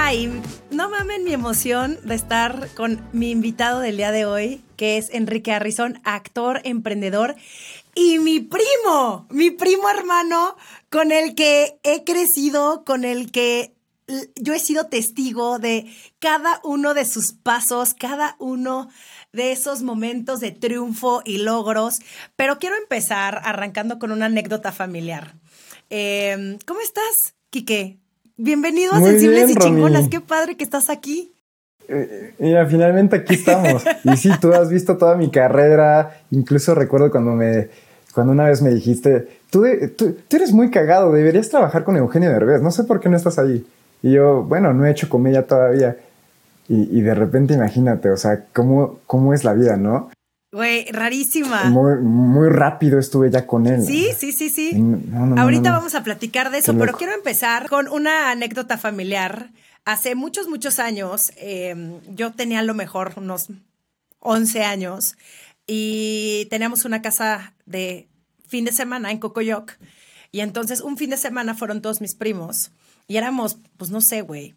Ay, no mamen mi emoción de estar con mi invitado del día de hoy, que es Enrique Harrison, actor, emprendedor y mi primo, mi primo hermano con el que he crecido, con el que yo he sido testigo de cada uno de sus pasos, cada uno de esos momentos de triunfo y logros. Pero quiero empezar arrancando con una anécdota familiar. Em, ¿Cómo estás, Quique? Bienvenido a Sensibles y Chingonas. Qué padre que estás aquí. Eh, mira, finalmente aquí estamos. y sí, tú has visto toda mi carrera. Incluso recuerdo cuando me cuando una vez me dijiste, tú, tú, eres muy cagado, deberías trabajar con Eugenio Derbez, no sé por qué no estás ahí. Y yo, bueno, no he hecho comedia todavía. Y, de repente imagínate, o sea, cómo, cómo es la vida, ¿no? Güey, rarísima. Muy, muy rápido estuve ya con él. Sí, sí, sí, sí. Ahorita vamos a platicar de eso, pero quiero empezar con una anécdota familiar. Hace muchos, muchos años, em, yo tenía a lo mejor unos 11 años y teníamos una casa de fin de semana en Cocoyoc. Y entonces un fin de semana fueron todos mis primos y éramos, pues no sé, güey,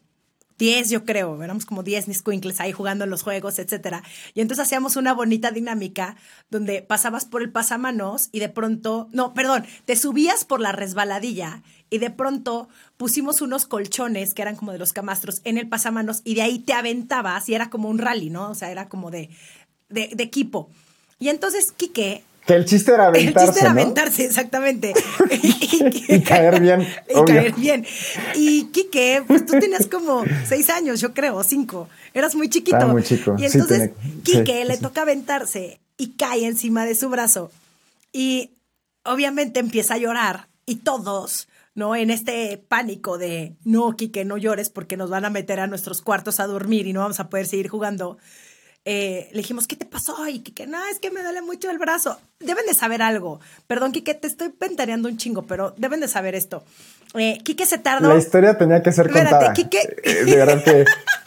10 yo creo, éramos como 10 niscuincles ahí jugando en los juegos, etcétera. Y entonces hacíamos una bonita dinámica donde pasabas por el pasamanos y de pronto, no, perdón, te subías por la resbaladilla y de pronto pusimos unos colchones que eran como de los camastros en el pasamanos y de ahí te aventabas y era como un rally, ¿no? O sea, era como de, de, de equipo. Y entonces Quique que el chiste era aventarse. El chiste era aventarse, exactamente. y, caer bien. Y caer bien. Y Quique, pues tú tenías como seis años, yo creo, cinco. Eras muy chiquito. Era muy chico. Y entonces Quique le toca aventarse y cae encima de su brazo. Y obviamente empieza a llorar. Y todos, ¿no? En este pánico de no, Quique, no llores porque nos van a meter a nuestros cuartos a dormir y no vamos a poder seguir jugando eh, le dijimos, ¿qué te pasó? Y que no, es que me duele mucho el brazo. Deben de saber algo. Perdón, Kike, te estoy pentareando un chingo, pero deben de saber esto. Eh, Quique se tardó. La historia tenía que ser Espérate, contada. Quique... Eh, de verdad que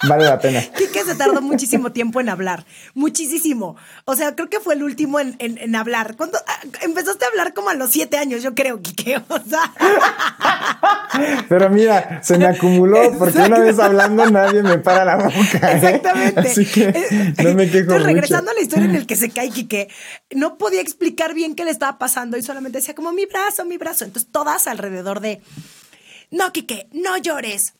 vale la pena. Quique se tardó muchísimo tiempo en hablar. Muchísimo. O sea, creo que fue el último en, en, hablar. Cuando ah, empezaste a hablar como a los siete años, yo creo, Quique. O sea. Pero mira, se me acumuló porque una vez hablando nadie me para la boca. ¿eh? Exactamente. Así que no me quejo. Entonces, regresando a la historia en el que se cae Quique, no podía explicar bien qué le estaba pasando y solamente decía como mi brazo, mi brazo. Entonces, todas alrededor de no, Quique, no llores.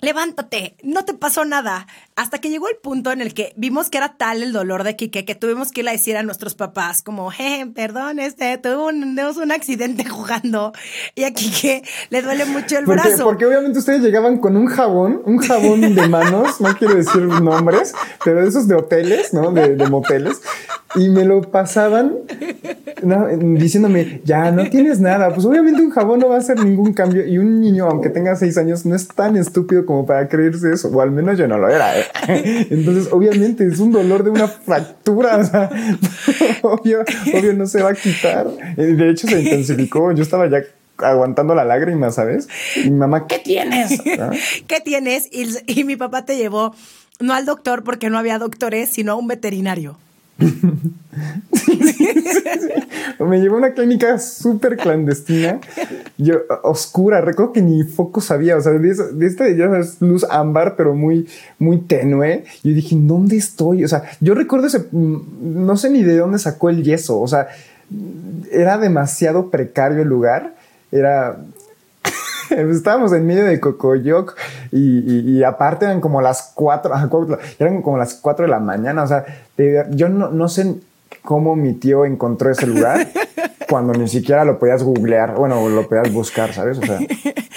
Levántate, no te pasó nada. Hasta que llegó el punto en el que vimos que era tal el dolor de Quique que tuvimos que ir a decir a nuestros papás como, eh, perdón, este, tuvo un, un accidente jugando y a Quique le duele mucho el brazo. Porque obviamente ustedes llegaban con un jabón, un jabón de manos, no quiero decir nombres, pero esos de hoteles, ¿no? De, de moteles, y me lo pasaban diciéndome, ya no tienes nada. Pues obviamente un jabón no va a hacer ningún cambio y un niño, aunque tenga seis años, no es tan estúpido como para creerse eso, o al menos yo no lo era. ¿eh? Entonces, obviamente es un dolor de una fractura, o sea, obvio, obvio no se va a quitar. De hecho, se intensificó. Yo estaba ya aguantando la lágrima, ¿sabes? Y mi mamá, ¿qué tienes? ¿Qué tienes? Y, y mi papá te llevó no al doctor porque no había doctores, sino a un veterinario. Me llevó a una clínica súper clandestina, yo, oscura, recuerdo que ni foco sabía, o sea, de, esta luz ámbar, pero muy, muy tenue. Yo dije, ¿dónde estoy? O sea, yo recuerdo ese, mm, no sé ni de dónde sacó el yeso, o sea, era demasiado precario el lugar, era estábamos en medio de Cocoyoc y, aparte eran como las cuatro, eran como las cuatro de la mañana. O sea, yo no, no sé cómo mi tío encontró ese lugar cuando ni siquiera lo podías googlear, bueno, lo podías buscar, ¿sabes? O sea,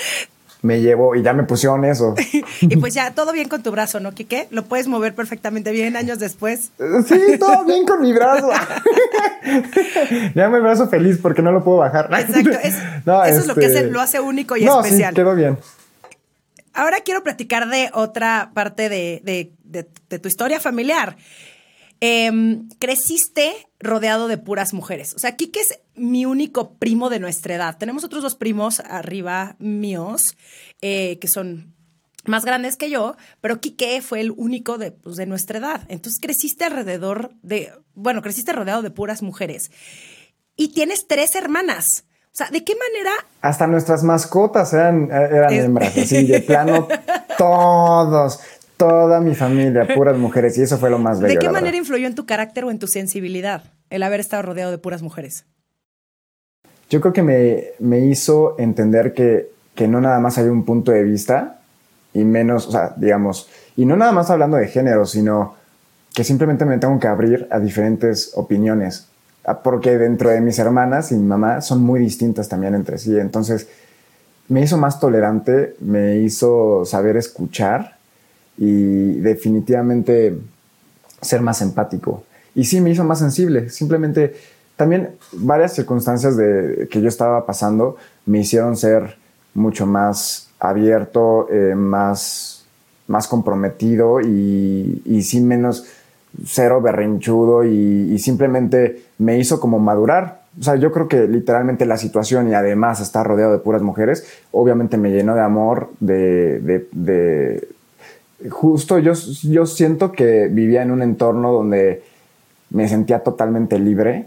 me llevo y ya me pusieron eso. y pues ya, todo bien con tu brazo, ¿no, Quique? Lo puedes mover perfectamente bien años después. Sí, todo bien con mi brazo. ya mi brazo feliz porque no lo puedo bajar. Exacto, eso es lo que este, lo hace único y especial. Sí, quedó bien. Ahora quiero platicar de otra parte de, tu historia familiar. Em, creciste rodeado de puras mujeres. O sea, Kike es mi único primo de nuestra edad. Tenemos otros dos primos arriba míos eh, que son más grandes que yo, pero Quique fue el único de, pues, de nuestra edad. Entonces creciste alrededor de, bueno, creciste rodeado de puras mujeres. Y tienes tres hermanas. O sea, ¿de qué manera? Hasta nuestras mascotas eran, eran hembras, así de plano, todos, toda mi familia, puras mujeres, y eso fue lo más bello. ¿De qué manera influyó en tu carácter o en tu sensibilidad el haber estado rodeado de puras mujeres? Yo creo que me, me hizo entender que, que no nada más hay un punto de vista, y menos, o sea, digamos, y no nada más hablando de género, sino que simplemente me tengo que abrir a diferentes opiniones, porque dentro de mis hermanas y mi mamá son muy distintas también entre sí, entonces me hizo más tolerante, me hizo saber escuchar y definitivamente ser más empático. Y sí, me hizo más sensible, simplemente también varias circunstancias de, que yo estaba pasando me hicieron ser mucho más abierto, eh, más, más comprometido y, y sin menos cero berrinchudo y, simplemente me hizo como madurar. O sea, yo creo que literalmente la situación y además estar rodeado de puras mujeres, obviamente me llenó de amor, de, de, justo yo, yo siento que vivía en un entorno donde me sentía totalmente libre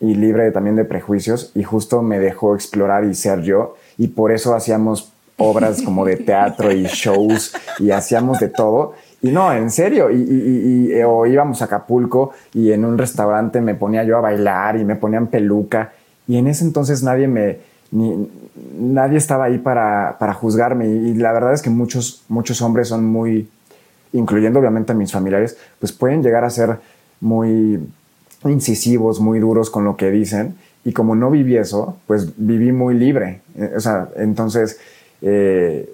y libre también de prejuicios y justo me dejó explorar y ser yo y por eso hacíamos obras como de teatro y shows y hacíamos de todo. Y no, en serio, y, o íbamos a Acapulco y en un restaurante me ponía yo a bailar y me ponían peluca. Y en ese entonces nadie me, ni, nadie estaba ahí para, para, juzgarme. Y la verdad es que muchos, muchos hombres son muy, incluyendo obviamente a mis familiares, pues pueden llegar a ser muy incisivos, muy duros con lo que dicen. Y como no viví eso, pues viví muy libre. Eh, o sea, entonces eh,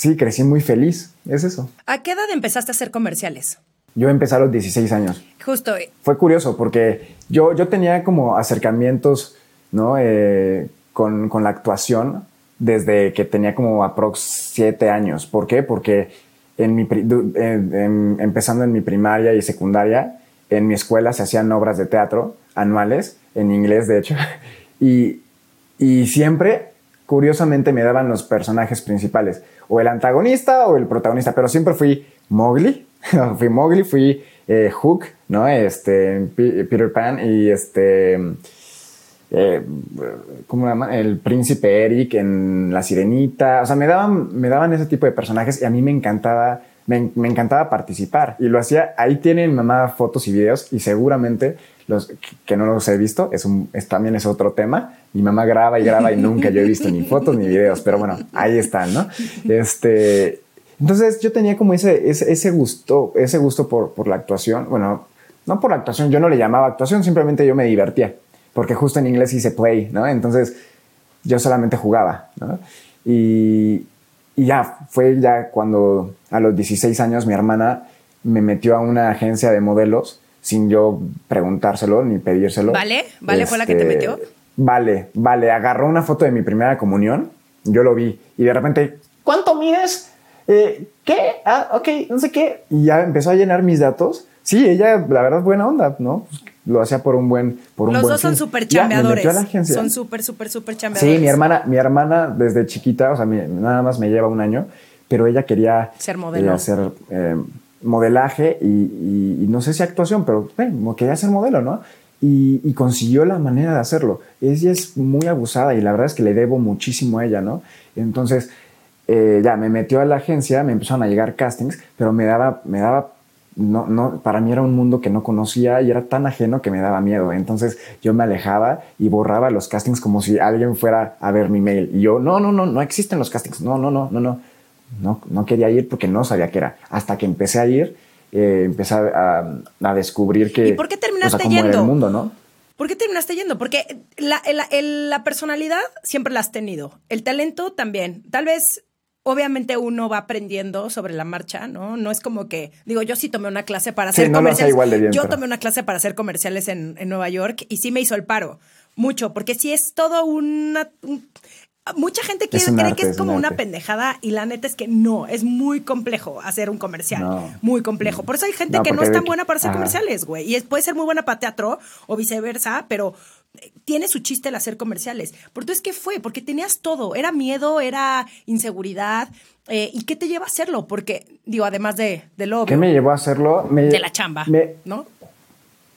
sí, crecí muy feliz, es eso. ¿A qué edad empezaste a hacer comerciales? Yo empecé a los 16 años. Justo. Fue curioso porque yo, yo tenía como acercamientos ¿no? Eh, con, con, la actuación desde que tenía como aprox 7 años. ¿Por qué? Porque en mi, empezando en mi primaria y secundaria, en mi escuela se hacían obras de teatro anuales, en inglés de hecho, y, y siempre curiosamente me daban los personajes principales, o el antagonista o el protagonista, pero siempre fui Mowgli, fui Mowgli, fui eh, Hook, ¿no? Este, Peter Pan y este, eh, ¿cómo se llama? El príncipe Eric en La Sirenita, o sea, me daban, me daban ese tipo de personajes y a mí me encantaba me, encantaba participar y lo hacía. Ahí tienen mamá fotos y videos y seguramente los que no los he visto, es, un, también es otro tema. Mi mamá graba y graba y nunca yo he visto ni fotos ni videos, pero bueno, ahí están, ¿no? Este, entonces yo tenía como ese, ese, gusto, ese gusto por, por la actuación. Bueno, no por la actuación, yo no le llamaba actuación, simplemente yo me divertía, porque justo en inglés hice play, ¿no? Entonces yo solamente jugaba, ¿no? Y, y ya, fue ya cuando a los 16 años mi hermana me metió a una agencia de modelos sin yo preguntárselo ni pedírselo. ¿Vale? ¿Vale fue la que te este, metió? Vale, vale. Agarró una foto de mi primera comunión, yo lo vi y de repente, ¿cuánto mides? Eh, ¿Qué? Ah, ok, no sé qué. Y ya empezó a llenar mis datos. Sí, ella, la verdad, buena onda, ¿no? Lo hacía por un buen por Los dos son súper chambeadores. Son súper, súper, súper chambeadores. Sí, mi hermana, mi hermana desde chiquita, o sea, nada más me lleva un año, pero ella quería ser modelo. hacer eh, modelaje y, no sé si actuación, pero quería ser modelo, ¿no? Y, consiguió la manera de hacerlo. Ella es muy abusada y la verdad es que le debo muchísimo a ella, ¿no? Entonces, eh, ya me metió a la agencia, me empezaron a llegar castings, pero me daba, me daba no, no, para mí era un mundo que no conocía y era tan ajeno que me daba miedo. Entonces yo me alejaba y borraba los castings como si alguien fuera a ver mi mail. Y yo, no, no, no, no existen los castings. No, no, no, no. No, no quería ir porque no sabía qué era. Hasta que empecé a ir, eh, empecé a, descubrir que... ¿Y por qué terminaste yendo? el mundo, ¿no? ¿Por qué terminaste yendo? Porque la, la personalidad siempre la has tenido. El talento también. Tal vez obviamente uno va aprendiendo sobre la marcha, ¿no? No es como que, digo, yo sí tomé una clase para hacer comerciales. yo tomé una clase para hacer comerciales en, Nueva York y sí me hizo el paro, mucho, porque sí es todo una... Mucha gente cree que es, como una pendejada y la neta es que no, es muy complejo hacer un comercial, muy complejo. Por eso hay gente que no es tan buena para hacer comerciales, güey. Y puede ser muy buena para teatro o viceversa, pero eh, tiene su chiste el hacer comerciales. Por entonces, ¿qué fue? Porque tenías todo. Era miedo, era inseguridad. Eh, ¿Y qué te lleva a hacerlo? Porque, digo, además de, de lo ¿Qué me llevó a hacerlo? de la chamba, ¿no?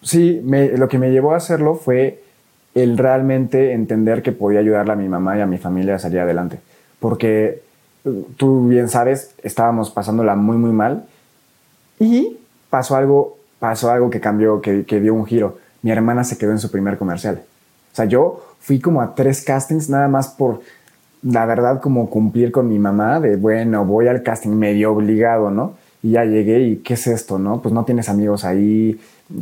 Sí, lo que me llevó a hacerlo fue el realmente entender que podía ayudarle a mi mamá y a mi familia a salir adelante. Porque tú bien sabes, estábamos pasándola muy, muy mal y pasó algo, pasó algo que cambió, que, que dio un giro. Mi hermana se quedó en su primer comercial. O sea, yo fui como a tres castings nada más por, la verdad, como cumplir con mi mamá de, bueno, voy al casting medio obligado, ¿no? Y ya llegué y, ¿qué es esto, no? Pues no tienes amigos ahí,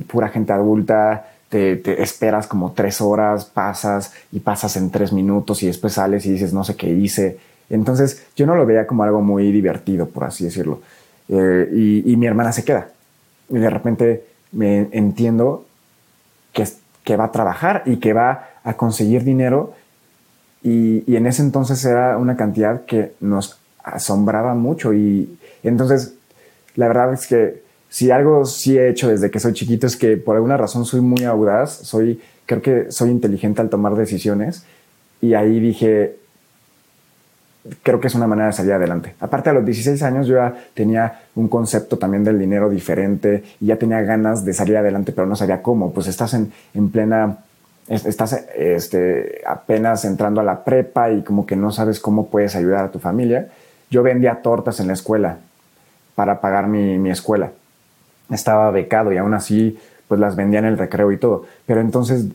pura gente adulta, te, esperas como tres horas, pasas y pasas en tres minutos y después sales y dices no sé qué hice. Entonces yo no lo veía como algo muy divertido, por así decirlo. Eh, y, mi hermana se queda. Y de repente me entiendo que, que va a trabajar y que va a conseguir dinero. Y, y en ese entonces era una cantidad que nos asombraba mucho. Y entonces la verdad es que si algo sí he hecho desde que soy chiquito es que por alguna razón soy muy audaz, soy, creo que soy inteligente al tomar decisiones y ahí dije, creo que es una manera de salir adelante. Aparte a los 16 años yo ya tenía un concepto también del dinero diferente y ya tenía ganas de salir adelante, pero no sabía cómo. Pues estás en, en plena, estás este, apenas entrando a la prepa y como que no sabes cómo puedes ayudar a tu familia. Yo vendía tortas en la escuela para pagar mi, mi escuela estaba becado y aún así pues las vendía en el recreo y todo. Pero entonces,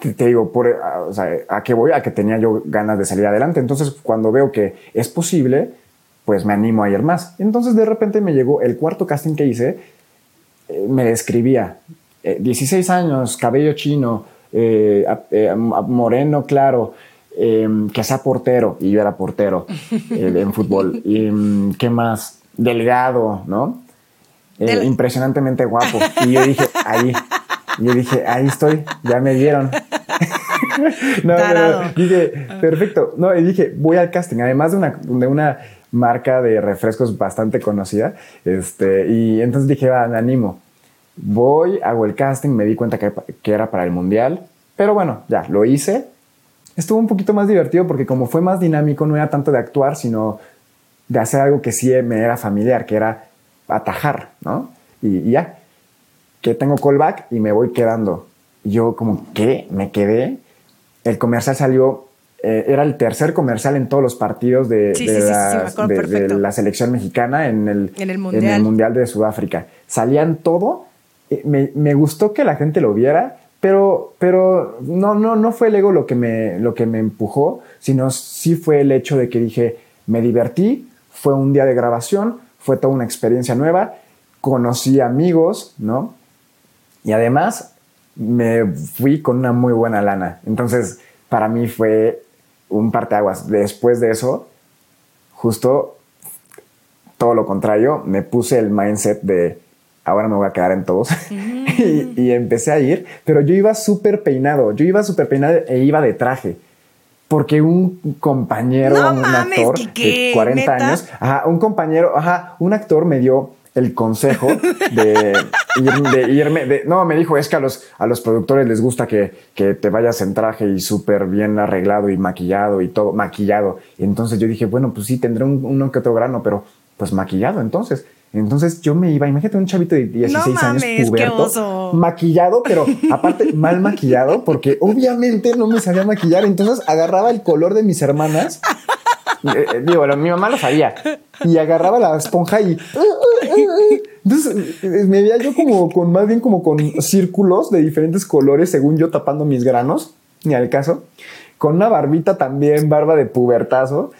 te digo, por, sea, ¿a qué voy? A que tenía yo ganas de salir adelante. Entonces, cuando veo que es posible, pues me animo a ir más. Entonces, de repente me llegó el cuarto casting que hice, eh, me describía, 16 eh, años, cabello chino, eh, moreno claro, em, que sea portero, y yo era portero en fútbol. Y, mm, ¿Qué más? Delgado, ¿no? Eh, impresionantemente guapo. Y yo dije, ahí, yo dije, ahí estoy, ya me vieron. no, no, dije, perfecto. No, y dije, voy al casting, además de una, de una marca de refrescos bastante conocida. Este, y entonces dije, va, me animo. Voy, hago el casting, me di cuenta que, que era para el mundial, pero bueno, ya, lo hice. Estuvo un poquito más divertido porque como fue más dinámico, no era tanto de actuar, sino de hacer algo que sí me era familiar, que era atajar, ¿no? Y, ya, que tengo callback y me voy quedando. Yo como, ¿qué? Me quedé. El comercial salió, eh, era el tercer comercial en todos los partidos de, la, selección mexicana en el, en el, mundial. de Sudáfrica. Salían todo. Eh, me, me, gustó que la gente lo viera, pero, pero no, no, no fue el ego lo que, me, lo que me empujó, sino sí fue el hecho de que dije, me divertí, fue un día de grabación, fue toda una experiencia nueva, conocí amigos, ¿no? Y además me fui con una muy buena lana. Entonces, para mí fue un parteaguas. Después de eso, justo todo lo contrario, me puse el mindset de ahora me voy a quedar en todos y, empecé a ir, pero yo iba súper peinado, yo iba súper peinado e iba de traje porque un compañero, un actor de 40 años, un compañero, ajá, un actor me dio el consejo de, irme, no, me dijo, es que a los, a los productores les gusta que, que te vayas en traje y súper bien arreglado y maquillado y todo, maquillado. Y entonces yo dije, bueno, pues sí, tendré un, uno que otro grano, pero pues maquillado entonces. Entonces yo me iba, imagínate un chavito de 16 años puberto, maquillado, pero aparte mal maquillado, porque obviamente no me sabía maquillar. Entonces agarraba el color de mis hermanas. Eh, eh, digo, mi mamá lo sabía. Y agarraba la esponja y. Entonces eh, me veía yo como con más bien como con círculos de diferentes colores, según yo tapando mis granos, ni al caso. Con una barbita también, barba de pubertazo.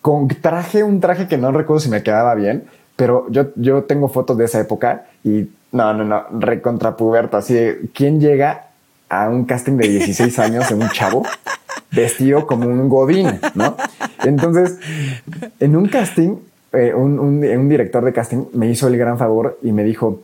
Con traje, un traje que no recuerdo si me quedaba bien pero yo, yo tengo fotos de esa época y no, no, no, recontra puberto. Así de, ¿quién llega a un casting de 16 años en un chavo vestido como un godín, no? Entonces, en un casting, eh, un, un, director de casting me hizo el gran favor y me dijo,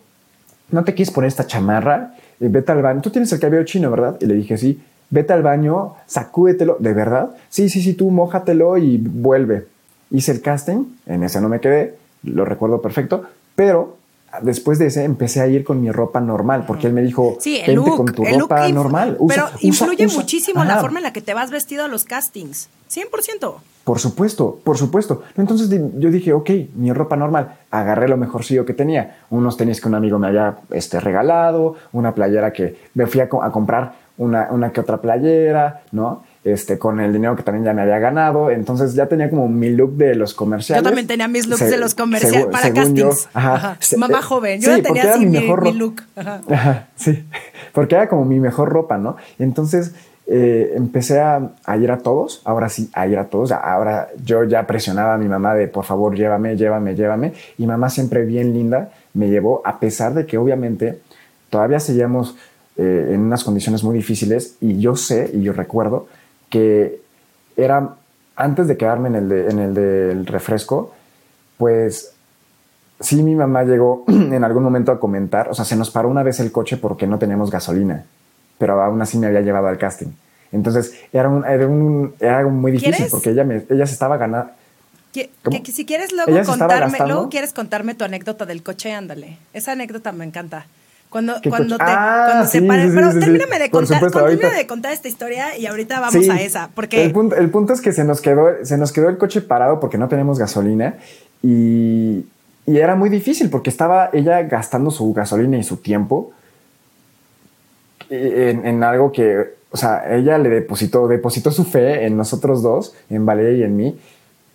¿no te quieres poner esta chamarra? Y vete al baño. Tú tienes el cabello chino, ¿verdad? Y le dije, sí. vete al baño, sacúdetelo, ¿de verdad? Sí, sí, sí, tú mójatelo y vuelve. Hice el casting, en ese no me quedé, lo recuerdo perfecto, pero después de ese empecé a ir con mi ropa normal, porque él me dijo, sí, el con tu ropa normal. pero influye muchísimo la forma en la que te vas vestido a los castings, 100%. Por supuesto, por supuesto. Entonces yo dije, ok, mi ropa normal. Agarré lo mejorcillo que tenía. Unos tenis que un amigo me había este, regalado, una playera que me fui a, comprar una, una que otra playera, ¿no? Este, con el dinero que también ya me había ganado. Entonces ya tenía como mi look de los comerciales. Yo también tenía mis looks de los comerciales para castings. ajá, Mamá joven, yo tenía así mi, mi, look. Ajá. sí, porque era como mi mejor ropa, ¿no? Entonces eh, empecé a, ir a todos, ahora sí, a ir a todos. Ahora yo ya presionaba a mi mamá de por favor, llévame, llévame, llévame. Y mamá siempre bien linda me llevó, a pesar de que obviamente todavía seguíamos eh, en unas condiciones muy difíciles. Y yo sé y yo recuerdo que era antes de quedarme en el, en el del refresco, pues sí, mi mamá llegó en algún momento a comentar, o sea, se nos paró una vez el coche porque no teníamos gasolina, pero aún así me había llevado al casting. Entonces era, un, era, un, era algo muy difícil porque ella, me, ella se estaba ganando. Que, si quieres luego contarme, luego quieres contarme tu anécdota del coche, ándale. Esa anécdota me encanta. Cuando, cuando te ah, cuando se paren. pero termíname de contar, de contar esta historia y ahorita vamos a esa. Porque el punto, el punto, es que se nos quedó, se nos quedó el coche parado porque no tenemos gasolina y, y era muy difícil porque estaba ella gastando su gasolina y su tiempo en, en, algo que, o sea, ella le depositó, depositó su fe en nosotros dos, en Valeria y en mí,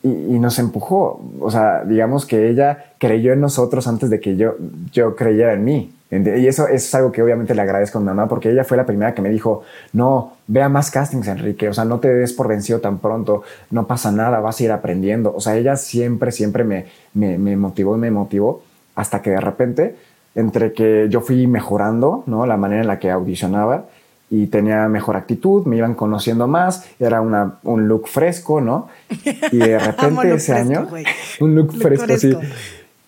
y, y, nos empujó. O sea, digamos que ella creyó en nosotros antes de que yo, yo creyera en mí. Y eso, es algo que obviamente le agradezco a mi mamá porque ella fue la primera que me dijo, no, vea más castings, Enrique, o sea, no te des por vencido tan pronto, no pasa nada, vas a ir aprendiendo. O sea, ella siempre, siempre me, me, me motivó y me motivó hasta que de repente, entre que yo fui mejorando, ¿no? La manera en la que audicionaba y tenía mejor actitud, me iban conociendo más, era una, un look fresco, ¿no? Y de repente ese año, un look, fresco, fresco, sí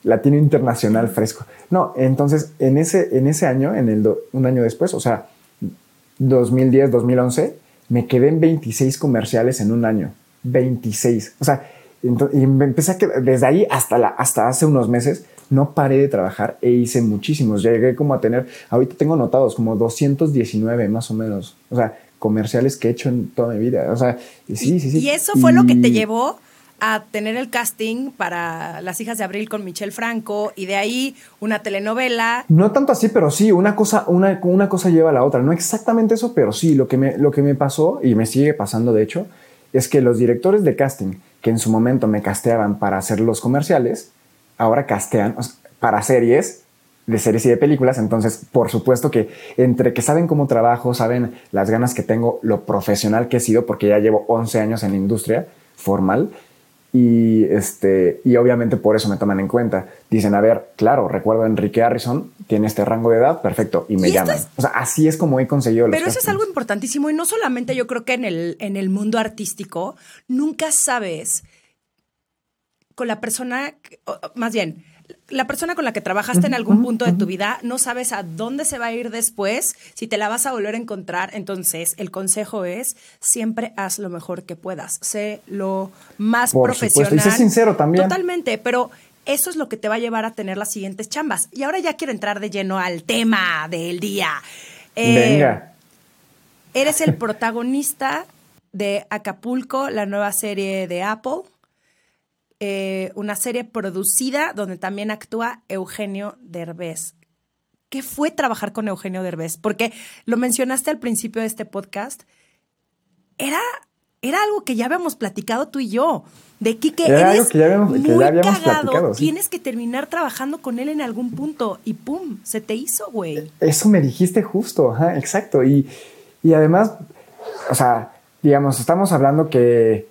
latino internacional fresco. No, entonces en ese, en ese año, en el un año después, o sea, 2010, 2011, me quedé en 26 comerciales en un año. 26. O sea, y me empecé a quedar, desde ahí hasta, la, hasta hace unos meses, no paré de trabajar e hice muchísimos. Llegué como a tener, ahorita tengo anotados como 219 más o menos. O sea, comerciales que he hecho en toda mi vida. O sea, sí, sí, sí. ¿Y eso fue lo que te llevó a tener el casting para Las hijas de Abril con Michelle Franco y de ahí una telenovela. No tanto así, pero sí, una cosa, una, una cosa lleva a la otra. No exactamente eso, pero sí, lo que, me, lo que me pasó y me sigue pasando de hecho, es que los directores de casting que en su momento me casteaban para hacer los comerciales, ahora castean para series de series y de películas, entonces por supuesto que entre que saben cómo trabajo, saben las ganas que tengo, lo profesional que he sido, porque ya llevo 11 años en la industria formal, y, este, y obviamente por eso me toman en cuenta. Dicen, a ver, claro, recuerdo a Enrique Harrison, tiene este rango de edad, perfecto, y me llaman. O sea, así es como he conseguido Pero eso es algo importantísimo y no solamente yo creo que en el, en el mundo artístico, nunca sabes con la persona, más bien, la persona con la que trabajaste en algún punto de tu vida, no sabes a dónde se va a ir después, si te la vas a volver a encontrar. Entonces, el consejo es siempre haz lo mejor que puedas. Sé lo más profesional. Y sé sincero también. Totalmente, pero eso es lo que te va a llevar a tener las siguientes chambas. Y ahora ya quiero entrar de lleno al tema del día. Eh, Venga. Eres el protagonista de Acapulco, la nueva serie de Apple. Eh, una serie producida donde también actúa Eugenio Derbez. ¿Qué fue trabajar con Eugenio Derbez? Porque lo mencionaste al principio de este podcast. Era, era algo que ya habíamos platicado tú y yo. De Kike, era algo que ya habíamos, platicado. Tienes que terminar trabajando con él en algún punto y pum, se te hizo, güey. Eso me dijiste justo, exacto. Y, y además, o sea, digamos, estamos hablando que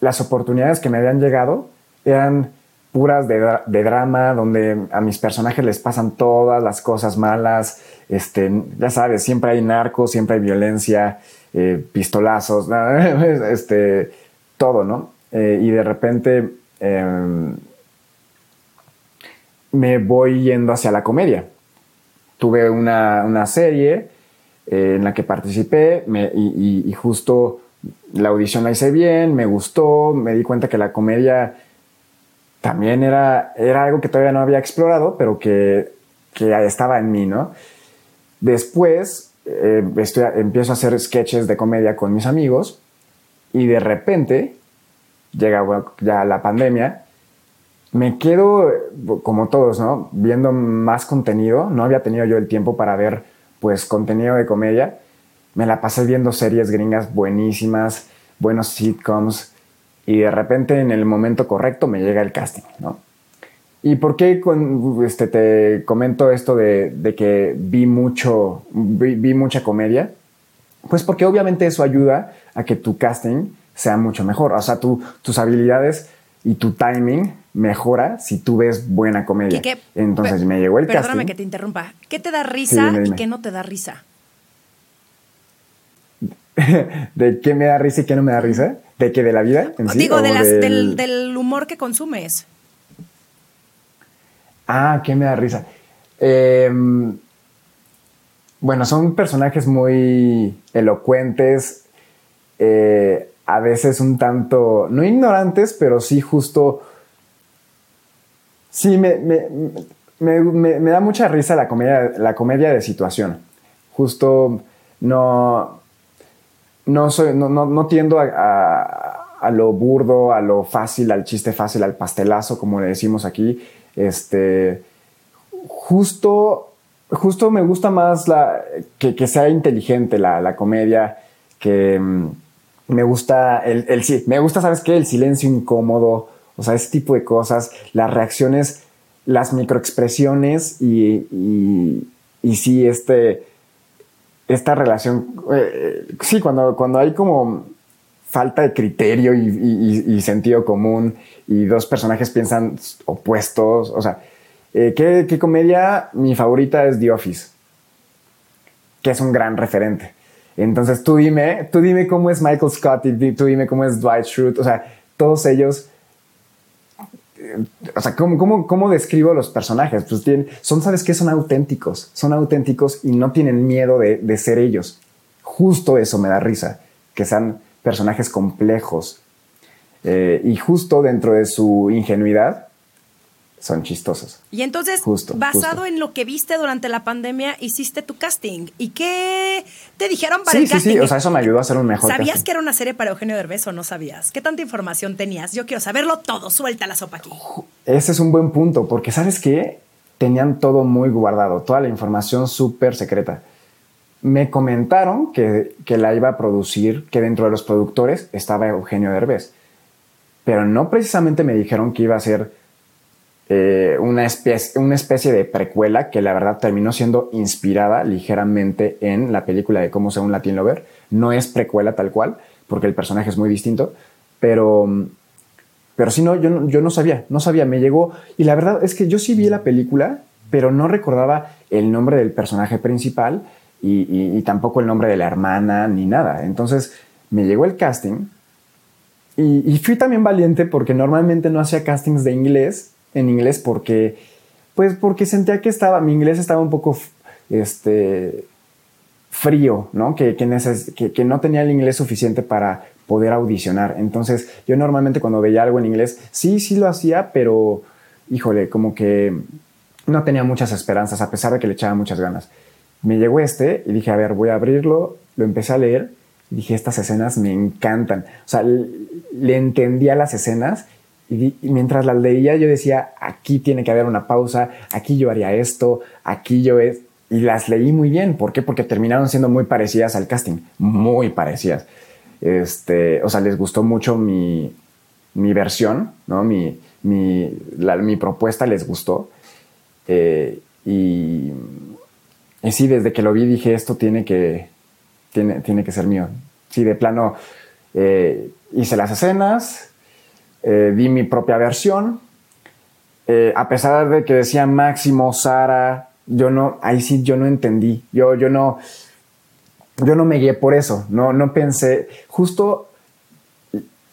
las oportunidades que me habían llegado eran puras de, drama, donde a mis personajes les pasan todas las cosas malas, este, ya sabes, siempre hay narcos, siempre hay violencia, eh, pistolazos, este, todo, ¿no? Eh, y de repente em, me voy yendo hacia la comedia. Tuve una, serie eh, en la que participé y, justo la audición la hice bien, me gustó, me di cuenta que la comedia también era, era algo que todavía no había explorado, pero que, que estaba en mí, ¿no? Después eh, empiezo a hacer sketches de comedia con mis amigos y de repente llega ya la pandemia, me quedo como todos, ¿no? Viendo más contenido, no había tenido yo el tiempo para ver pues contenido de comedia, me la pasé viendo series gringas buenísimas, buenos sitcoms y de repente en el momento correcto me llega el casting, ¿no? ¿Y por qué con, este, te comento esto de, que vi, mucho, vi, mucha comedia? Pues porque obviamente eso ayuda a que tu casting sea mucho mejor. O sea, tus habilidades y tu timing mejora si tú ves buena comedia. Entonces me llegó el Perdóname que te interrumpa. ¿Qué te da risa y qué no te da risa? ¿De qué me da risa y qué no me da risa? ¿De qué? ¿De la vida? Digo, del humor que consumes. Ah, ¿qué me da risa? Em, bueno, son personajes muy elocuentes, eh, a veces un tanto, no ignorantes, pero sí justo... Sí, me, da mucha risa la comedia, la comedia de situación. Justo no, no, soy, no, tiendo a, a, lo burdo, a lo fácil, al chiste fácil, al pastelazo, como le decimos aquí. Este, justo, justo me gusta más la, que, sea inteligente la, comedia, que mm, me gusta el, el, me gusta, ¿sabes qué? El silencio incómodo, o sea, ese tipo de cosas, las reacciones, las microexpresiones y, y, y sí, este, esta relación, eh, sí, cuando, cuando hay como falta de criterio y, sentido común y dos personajes piensan opuestos. O sea, eh, ¿qué, comedia? Mi favorita es The Office, que es un gran referente. Entonces tú dime, tú dime cómo es Michael Scott y tú dime cómo es Dwight Schrute. O sea, todos ellos. O sea, ¿cómo, cómo, describo los personajes? Pues tienen, son, ¿sabes qué? Son auténticos. Son auténticos y no tienen miedo de, de ser ellos. Justo eso me da risa. Que sean personajes complejos. Eh, y justo dentro de su ingenuidad, son chistosos. Y entonces, basado en lo que viste durante la pandemia, hiciste tu casting. ¿Y qué te dijeron para el casting? Sí, sí, o sea, eso me ayudó a hacer un mejor ¿Sabías que era una serie para Eugenio Derbez o no sabías? ¿Qué tanta información tenías? Yo quiero saberlo todo. Suelta la sopa aquí. Ese es un buen punto, porque ¿sabes qué? Tenían todo muy guardado, toda la información súper secreta me comentaron que, la iba a producir, que dentro de los productores estaba Eugenio Derbez. Pero no precisamente me dijeron que iba a ser eh, una, especie, de precuela que la verdad terminó siendo inspirada ligeramente en la película de Cómo ser un Latin Lover. No es precuela tal cual, porque el personaje es muy distinto, pero, pero sí, no, yo, yo no sabía, no sabía, me llegó. Y la verdad es que yo sí vi la película, pero no recordaba el nombre del personaje principal y, tampoco el nombre de la hermana ni nada. Entonces me llegó el casting y, fui también valiente porque normalmente no hacía castings de inglés, en inglés porque, pues porque sentía que estaba, mi inglés estaba un poco, este, frío, ¿no? Que, que, que, no tenía el inglés suficiente para poder audicionar. Entonces, yo normalmente cuando veía algo en inglés, sí, sí lo hacía, pero, híjole, como que no tenía muchas esperanzas, a pesar de que le echaba muchas ganas me llegó este y dije, a ver, voy a abrirlo, lo empecé a leer y dije, estas escenas me encantan. O sea, le entendía las escenas y, mientras las leía yo decía, aquí tiene que haber una pausa, aquí yo haría esto, aquí yo es... Y las leí muy bien. ¿Por qué? Porque terminaron siendo muy parecidas al casting, muy parecidas. Este, o sea, les gustó mucho mi, mi versión, ¿no? Mi, mi, mi propuesta les gustó. Eh, y y sí, desde que lo vi dije, esto tiene que, tiene, tiene que ser mío. Sí, de plano, eh, hice las escenas, eh, di mi propia versión. Eh, a pesar de que decía Máximo, Sara, yo no, ahí sí yo no entendí. Yo, yo no, yo no me guié por eso. No, no pensé, justo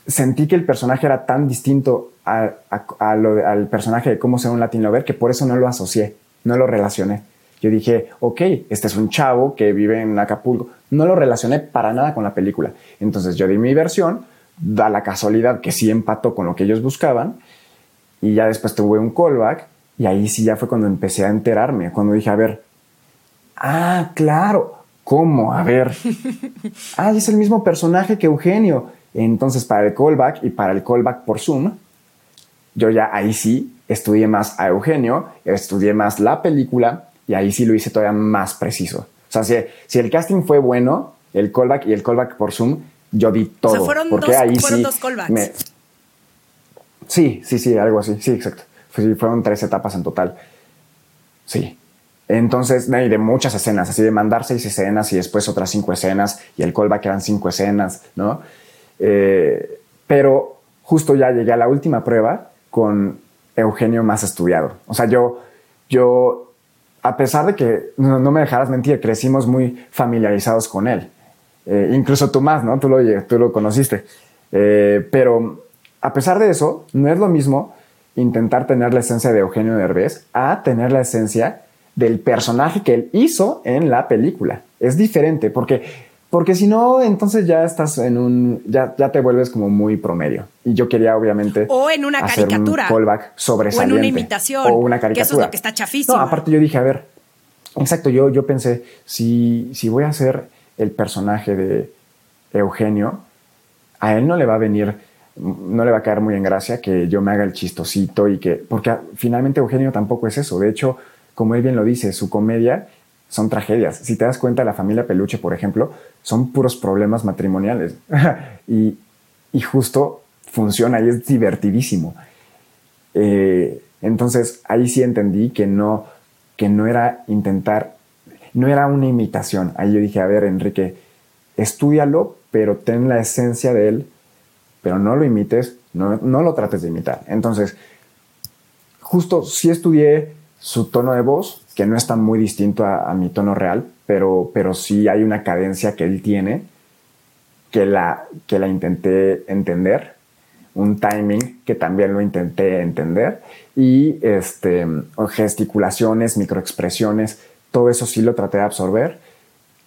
sentí que el personaje era tan distinto al personaje de cómo ser un Latin Lover que por eso no lo asocié, no lo relacioné yo dije, ok, este es un chavo que vive en Acapulco. No lo relacioné para nada con la película. Entonces yo di mi versión, da la casualidad que sí empató con lo que ellos buscaban, y ya después tuve un callback, y ahí sí ya fue cuando empecé a enterarme, cuando dije, a ver, ah, claro, ¿cómo? A ver, ah, es el mismo personaje que Eugenio. Entonces, para el callback y para el callback por Zoom, yo ya ahí sí estudié más a Eugenio, estudié más la película y ahí sí lo hice todavía más preciso. O sea, si, si el casting fue bueno, el callback y el callback por Zoom, yo di todo. O sea, fueron, porque dos, ahí fueron dos callbacks. sí, sí, sí, algo así. Sí, exacto. Fueron tres etapas en total. Sí. Entonces, y de muchas escenas, así de mandar seis escenas y después otras cinco escenas y el callback eran cinco escenas, ¿no? Eh, pero justo ya llegué a la última prueba con Eugenio más estudiado. O sea, yo, yo, a pesar de que no, me dejaras mentir, crecimos muy familiarizados con él. Eh, incluso tú más, ¿no? Tú lo, tú lo conociste. Eh, pero a pesar de eso, no es lo mismo intentar tener la esencia de Eugenio Derbez a tener la esencia del personaje que él hizo en la película. Es diferente porque porque si no, entonces ya estás en un, ya, ya te vuelves como muy promedio. Y yo quería obviamente... O en una hacer caricatura. Un callback sobresaliente. O en una imitación. O una caricatura. Que eso es lo que está chafísimo. No, aparte yo dije, a ver, exacto, yo, yo pensé, si, si voy a hacer el personaje de Eugenio, a él no le va a venir, no le va a caer muy en gracia que yo me haga el chistosito y que, porque finalmente Eugenio tampoco es eso. De hecho, como él bien lo dice, su comedia son tragedias. Si te das cuenta, la familia Peluche, por ejemplo, son puros problemas matrimoniales. y, justo funciona y es divertidísimo. Eh, entonces ahí sí entendí que no, que no era intentar, no era una imitación. Ahí yo dije, a ver, Enrique, estudialo, pero ten la esencia de él, pero no lo imites, no, no lo trates de imitar. Entonces, justo sí estudié su tono de voz, que no está muy distinto a, mi tono real, pero, pero sí hay una cadencia que él tiene que la, que la intenté entender, un timing que también lo intenté entender y este, gesticulaciones, microexpresiones, todo eso sí lo traté de absorber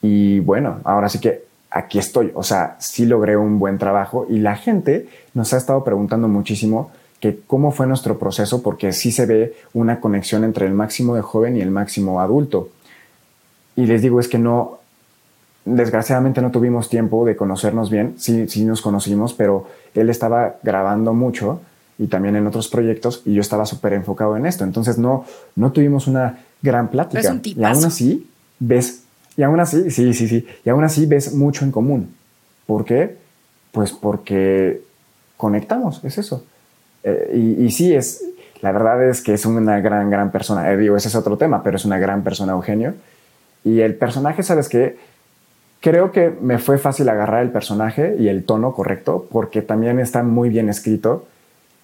y bueno, ahora sí que aquí estoy, o sea, sí logré un buen trabajo y la gente nos ha estado preguntando muchísimo que cómo fue nuestro proceso, porque sí se ve una conexión entre el máximo de joven y el máximo adulto. Y les digo, es que no, desgraciadamente no tuvimos tiempo de conocernos bien, sí, sí nos conocimos, pero él estaba grabando mucho y también en otros proyectos y yo estaba súper enfocado en esto, entonces no, no tuvimos una gran plática. y aún así ves, y aún así, sí, sí, sí, y aún así ves mucho en común. ¿Por qué? Pues porque conectamos, es eso. Eh, y, sí, es, la verdad es que es una gran, gran persona. Eh, digo, ese es otro tema, pero es una gran persona, Eugenio. Y el personaje, ¿sabes qué? Creo que me fue fácil agarrar el personaje y el tono correcto, porque también está muy bien escrito.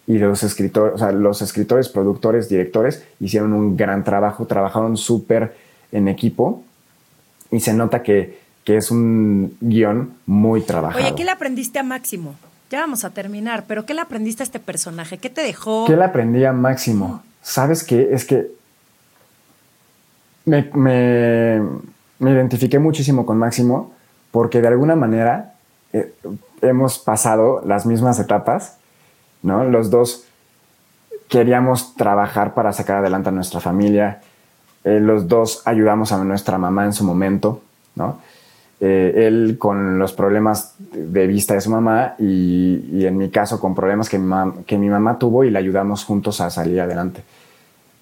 Y los escritores, o sea, los escritores, productores, directores hicieron un gran trabajo, trabajaron súper en equipo. Y se nota que, que es un guion muy trabajado. Oye, ¿qué le aprendiste a Máximo? Ya vamos a terminar, pero ¿qué le aprendiste a este personaje? ¿Qué te dejó? ¿Qué le aprendí a Máximo? ¿Sabes qué? Es que me, identifiqué muchísimo con Máximo porque de alguna manera eh, hemos pasado las mismas etapas, ¿no? Los dos queríamos trabajar para sacar adelante a nuestra familia, eh, los dos ayudamos a nuestra mamá en su momento, ¿no? Eh, él con los problemas de vista de su mamá y, en mi caso con problemas que mi, mamá tuvo y le ayudamos juntos a salir adelante.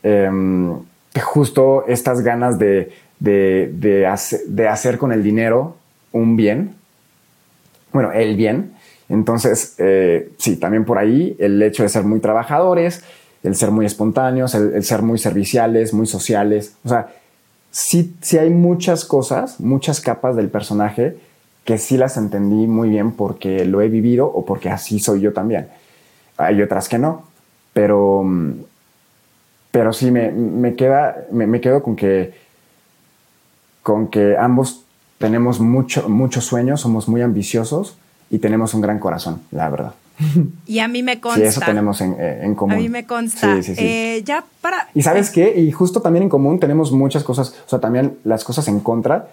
Em, justo estas ganas de, de, hacer, con el dinero un bien, bueno, el bien. Entonces, eh, sí, también por ahí el hecho de ser muy trabajadores, el ser muy espontáneos, el, ser muy serviciales, muy sociales. O sea, sí, sí hay muchas cosas, muchas capas del personaje que sí las entendí muy bien porque lo he vivido o porque así soy yo también. Hay otras que no, pero, pero sí me, queda, me, quedo con que, con que ambos tenemos mucho, muchos sueños, somos muy ambiciosos y tenemos un gran corazón, la verdad. Y a mí me consta. Sí, eso tenemos en, eh, común. A mí me consta. Sí, sí, eh, ya para. Y sabes qué? Y justo también en común tenemos muchas cosas, o sea, también las cosas en contra.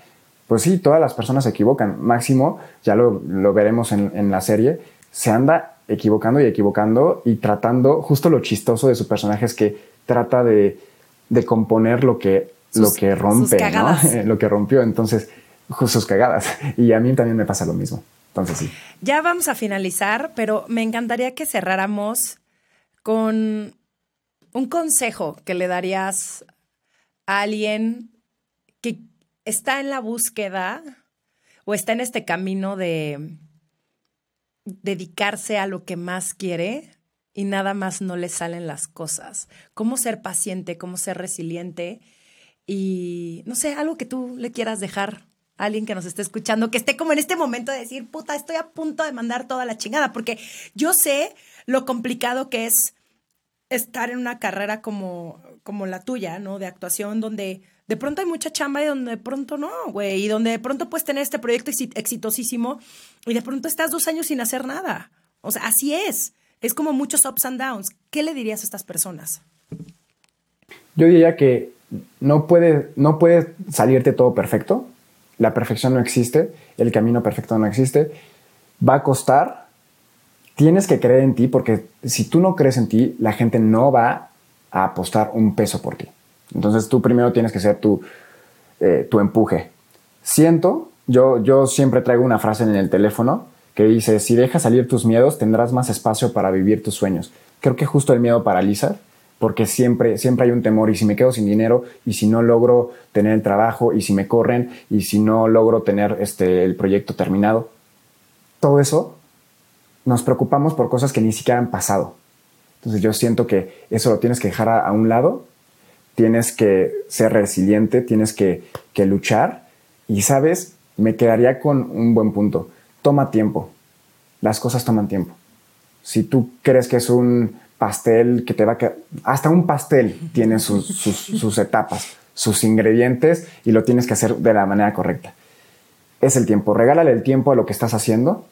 Pues sí, todas las personas se equivocan. Máximo, ya lo, lo veremos en, en la serie, se anda equivocando y equivocando y tratando, justo lo chistoso de su personaje es que trata de, de componer lo que, lo que rompe, ¿no? lo que rompió. Entonces, sus cagadas. Y a mí también me pasa lo mismo. Ya vamos a finalizar, pero me encantaría que cerráramos con un consejo que le darías a alguien que está en la búsqueda o está en este camino de dedicarse a lo que más quiere y nada más no le salen las cosas. Cómo ser paciente, cómo ser resiliente y no sé, algo que tú le quieras dejar alguien que nos esté escuchando, que esté como en este momento de decir, puta, estoy a punto de mandar toda la chingada, porque yo sé lo complicado que es estar en una carrera como, como la tuya, ¿no? De actuación, donde de pronto hay mucha chamba y donde de pronto no, güey, y donde de pronto puedes tener este proyecto exitosísimo y de pronto estás dos años sin hacer nada. O sea, así es. Es como muchos ups and downs. ¿Qué le dirías a estas personas? Yo diría que no puede, no puede salirte todo perfecto la perfección no existe, el camino perfecto no existe, va a costar, tienes que creer en ti porque si tú no crees en ti, la gente no va a apostar un peso por ti. Entonces tú primero tienes que ser tu, eh, tu empuje. Siento, yo, yo siempre traigo una frase en el teléfono que dice, si dejas salir tus miedos, tendrás más espacio para vivir tus sueños. Creo que justo el miedo paraliza porque siempre, siempre hay un temor y si me quedo sin dinero y si no logro tener el trabajo y si me corren y si no logro tener este, el proyecto terminado, todo eso nos preocupamos por cosas que ni siquiera han pasado. Entonces yo siento que eso lo tienes que dejar a, un lado, tienes que ser resiliente, tienes que, que luchar y sabes, me quedaría con un buen punto, toma tiempo, las cosas toman tiempo. Si tú crees que es un pastel que te va a quedar, hasta un pastel tiene sus, etapas, sus ingredientes y lo tienes que hacer de la manera correcta. Es el tiempo, regálale el tiempo a lo que estás haciendo.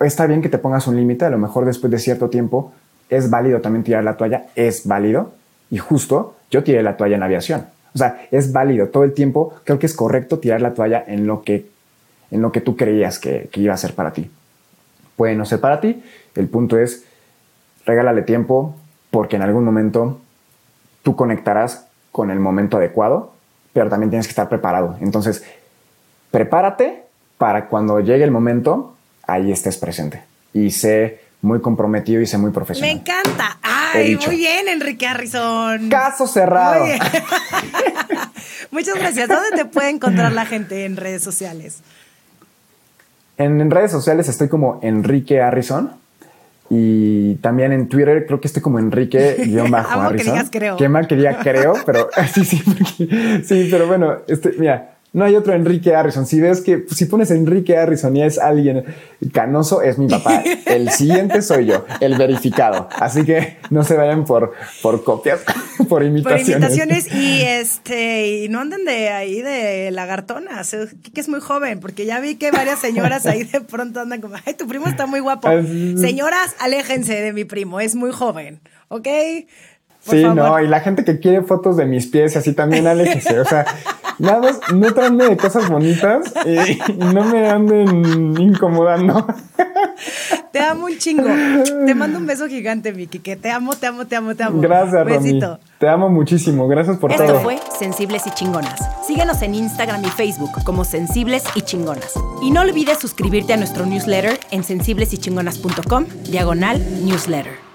Está bien que te pongas un límite, a lo mejor después de cierto tiempo es válido también tirar la toalla, es válido. Y justo yo tiré la toalla en aviación. O sea, es válido todo el tiempo. Creo que es correcto tirar la toalla en lo que, en lo que tú creías que, que iba a ser para ti. Puede no ser para ti. El punto es regálale tiempo porque en algún momento tú conectarás con el momento adecuado, pero también tienes que estar preparado. Entonces, prepárate para cuando llegue el momento, ahí estés presente. Y sé muy comprometido y sé muy profesional. Me encanta. Ay, muy bien, Enrique Harrison. Caso cerrado. Muchas gracias. ¿Dónde te puede encontrar la gente en redes sociales? En, redes sociales estoy como Enrique Harrison. Y también en Twitter creo que estoy como Enrique-Harrison. Que creo. Qué mal quería creo, pero sí, sí, sí, pero bueno, este, mira, no hay otro Enrique Harrison. Si ves que si pones Enrique Harrison y es alguien canoso, es mi papá. El siguiente soy yo, el verificado. Así que no se vayan por, por copias, por imitaciones. Por imitaciones y este, y no anden de ahí de lagartonas, que es muy joven, porque ya vi que varias señoras ahí de pronto andan como, ay, tu primo está muy guapo. Señoras, aléjense de mi primo, es muy joven, ¿ok? Sí, no, y la gente que quiere fotos de mis pies, así también aléjese. O sea, nada más, no tráeme de cosas bonitas y, no me anden incomodando. Te amo un chingo. Te mando un beso gigante, Vicky, que te amo, te amo, te amo, te amo. Gracias, Besito. Te amo muchísimo. Gracias por todo. Esto fue Sensibles y Chingonas. Síguenos en Instagram y Facebook como Sensibles y Chingonas. Y no olvides suscribirte a nuestro newsletter en sensiblesychingonas.com, diagonal newsletter.